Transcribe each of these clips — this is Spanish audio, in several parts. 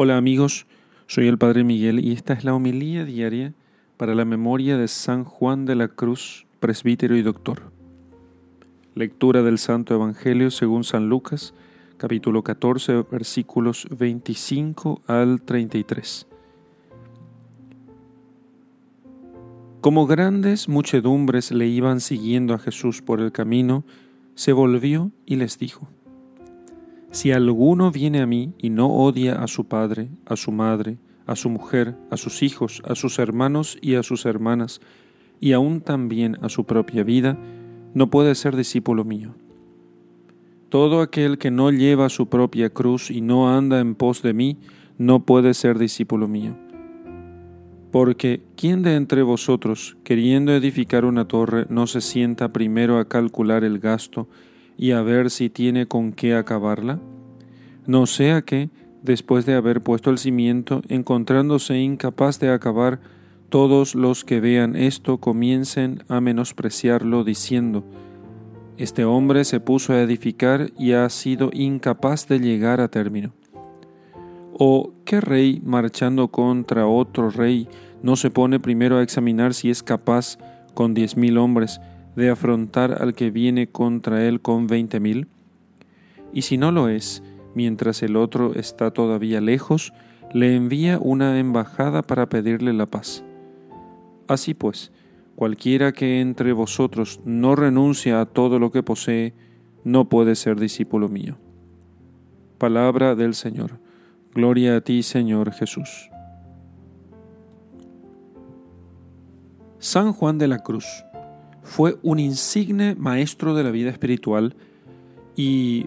Hola amigos, soy el Padre Miguel y esta es la homilía diaria para la memoria de San Juan de la Cruz, presbítero y doctor. Lectura del Santo Evangelio según San Lucas, capítulo 14, versículos 25 al 33. Como grandes muchedumbres le iban siguiendo a Jesús por el camino, se volvió y les dijo, si alguno viene a mí y no odia a su padre, a su madre, a su mujer, a sus hijos, a sus hermanos y a sus hermanas, y aún también a su propia vida, no puede ser discípulo mío. Todo aquel que no lleva su propia cruz y no anda en pos de mí, no puede ser discípulo mío. Porque ¿quién de entre vosotros, queriendo edificar una torre, no se sienta primero a calcular el gasto y a ver si tiene con qué acabarla? No sea que, después de haber puesto el cimiento, encontrándose incapaz de acabar, todos los que vean esto comiencen a menospreciarlo diciendo, Este hombre se puso a edificar y ha sido incapaz de llegar a término. ¿O qué rey, marchando contra otro rey, no se pone primero a examinar si es capaz, con diez mil hombres, de afrontar al que viene contra él con veinte mil? Y si no lo es, mientras el otro está todavía lejos, le envía una embajada para pedirle la paz. Así pues, cualquiera que entre vosotros no renuncia a todo lo que posee, no puede ser discípulo mío. Palabra del Señor. Gloria a ti, Señor Jesús. San Juan de la Cruz fue un insigne maestro de la vida espiritual y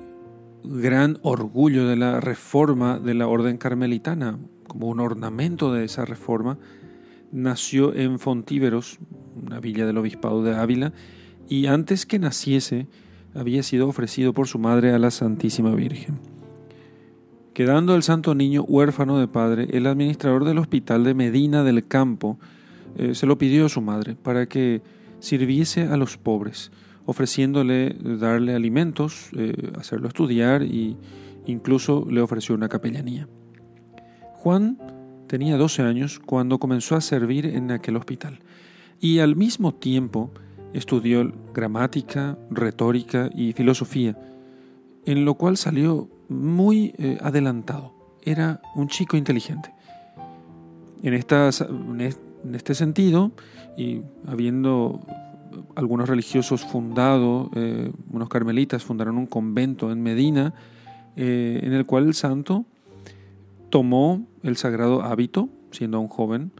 gran orgullo de la reforma de la orden carmelitana, como un ornamento de esa reforma, nació en Fontíveros, una villa del obispado de Ávila, y antes que naciese había sido ofrecido por su madre a la Santísima Virgen. Quedando el santo niño huérfano de padre, el administrador del hospital de Medina del Campo eh, se lo pidió a su madre para que sirviese a los pobres, ofreciéndole darle alimentos, eh, hacerlo estudiar e incluso le ofreció una capellanía. Juan tenía 12 años cuando comenzó a servir en aquel hospital y al mismo tiempo estudió gramática, retórica y filosofía, en lo cual salió muy eh, adelantado. Era un chico inteligente. En, estas, este sentido, y habiendo algunos religiosos fundado, eh, unos carmelitas fundaron un convento en Medina, eh, en el cual el santo tomó el sagrado hábito, siendo aún joven,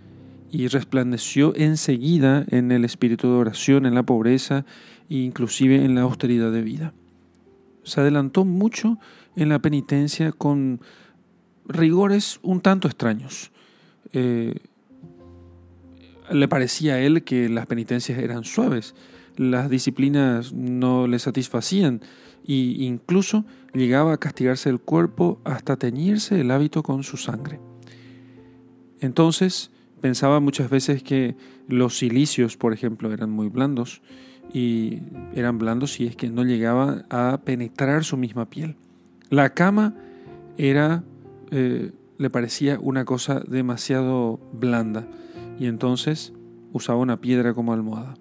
y resplandeció enseguida en el espíritu de oración, en la pobreza e inclusive en la austeridad de vida. Se adelantó mucho en la penitencia con rigores un tanto extraños. Eh, le parecía a él que las penitencias eran suaves, las disciplinas no le satisfacían e incluso llegaba a castigarse el cuerpo hasta teñirse el hábito con su sangre. Entonces pensaba muchas veces que los silicios, por ejemplo, eran muy blandos y eran blandos si es que no llegaba a penetrar su misma piel. La cama era, eh, le parecía una cosa demasiado blanda y entonces usaba una piedra como almohada.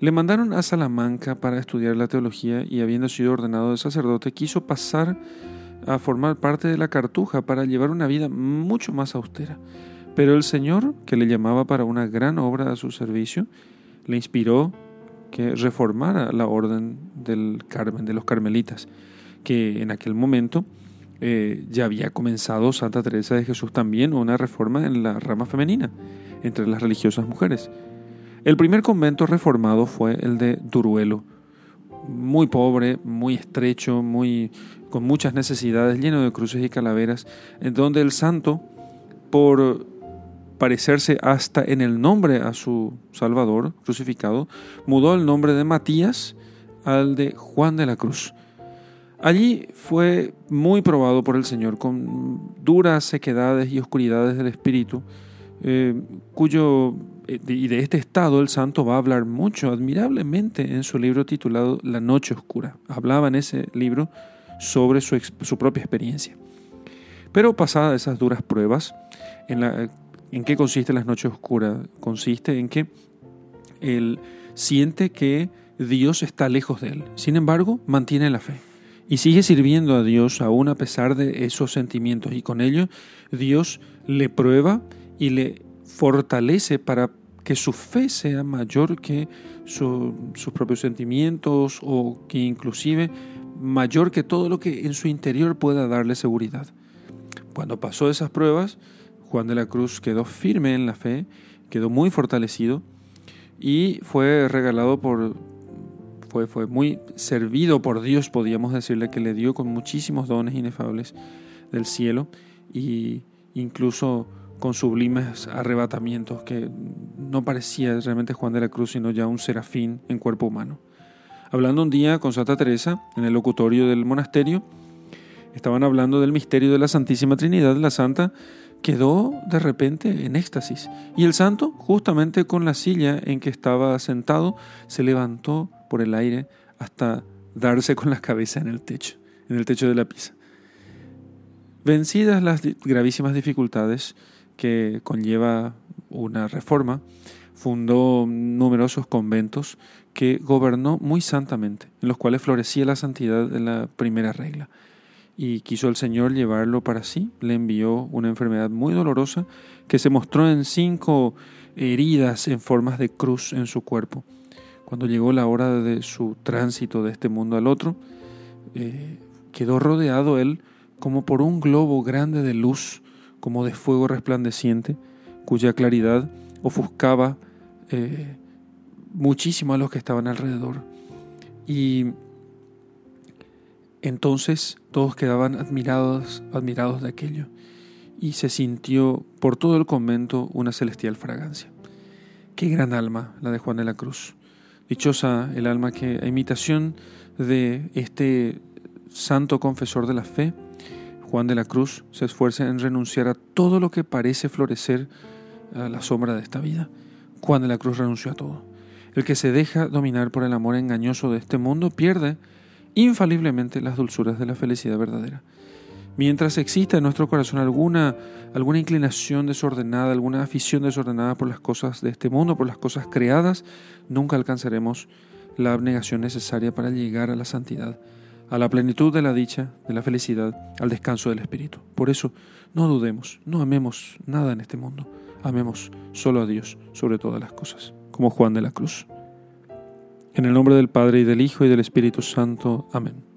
Le mandaron a Salamanca para estudiar la teología y habiendo sido ordenado de sacerdote quiso pasar a formar parte de la cartuja para llevar una vida mucho más austera. Pero el Señor, que le llamaba para una gran obra a su servicio, le inspiró que reformara la orden del Carmen, de los carmelitas, que en aquel momento eh, ya había comenzado Santa Teresa de Jesús también una reforma en la rama femenina, entre las religiosas mujeres. El primer convento reformado fue el de Duruelo, muy pobre, muy estrecho, muy, con muchas necesidades, lleno de cruces y calaveras, en donde el santo, por parecerse hasta en el nombre a su Salvador crucificado, mudó el nombre de Matías al de Juan de la Cruz Allí fue muy probado por el Señor con duras sequedades y oscuridades del espíritu, eh, cuyo eh, y de este estado el santo va a hablar mucho, admirablemente, en su libro titulado La Noche Oscura. Hablaba en ese libro sobre su, su propia experiencia. Pero pasadas esas duras pruebas, ¿en, la, ¿en qué consiste las noches oscuras? Consiste en que él siente que Dios está lejos de él. Sin embargo, mantiene la fe y sigue sirviendo a Dios aún a pesar de esos sentimientos. Y con ello, Dios le prueba y le fortalece para que su fe sea mayor que sus propios sentimientos o que inclusive mayor que todo lo que en su interior pueda darle seguridad. Cuando pasó esas pruebas, Juan de la Cruz quedó firme en la fe, quedó muy fortalecido y fue regalado por, fue, muy servido por Dios, podríamos decirle, que le dio con muchísimos dones inefables del cielo y incluso con sublimes arrebatamientos que no parecía realmente Juan de la Cruz, sino ya un serafín en cuerpo humano. Hablando un día con Santa Teresa en el locutorio del monasterio, estaban hablando del misterio de la Santísima Trinidad, la Santa quedó de repente en éxtasis. Y el santo, justamente con la silla en que estaba sentado, se levantó por el aire hasta darse con la cabeza en el techo, en el techo de la pieza. Vencidas las gravísimas dificultades que conlleva una reforma, fundó numerosos conventos que gobernó muy santamente, en los cuales florecía la santidad de la primera regla y quiso el Señor llevarlo para sí. Le envió una enfermedad muy dolorosa que se mostró en cinco heridas en formas de cruz en su cuerpo. Cuando llegó la hora de su tránsito de este mundo al otro, eh, quedó rodeado él como por un globo grande de luz, como de fuego resplandeciente, cuya claridad ofuscaba eh, muchísimo a los que estaban alrededor. Y entonces todos quedaban admirados, admirados de aquello, y se sintió por todo el convento una celestial fragancia. Qué gran alma la de Juan de la Cruz. Dichosa el alma que, a imitación de este santo confesor de la fe, Juan de la Cruz se esfuerza en renunciar a todo lo que parece florecer a la sombra de esta vida. Juan de la Cruz renunció a todo. El que se deja dominar por el amor engañoso de este mundo pierde infaliblemente las dulzuras de la felicidad verdadera. Mientras exista en nuestro corazón alguna, alguna inclinación desordenada, alguna afición desordenada por las cosas de este mundo, por las cosas creadas, nunca alcanzaremos la abnegación necesaria para llegar a la santidad, a la plenitud de la dicha, de la felicidad, al descanso del Espíritu. Por eso, no dudemos, no amemos nada en este mundo, amemos solo a Dios sobre todas las cosas, como Juan de la Cruz. En el nombre del Padre y del Hijo y del Espíritu Santo. Amén.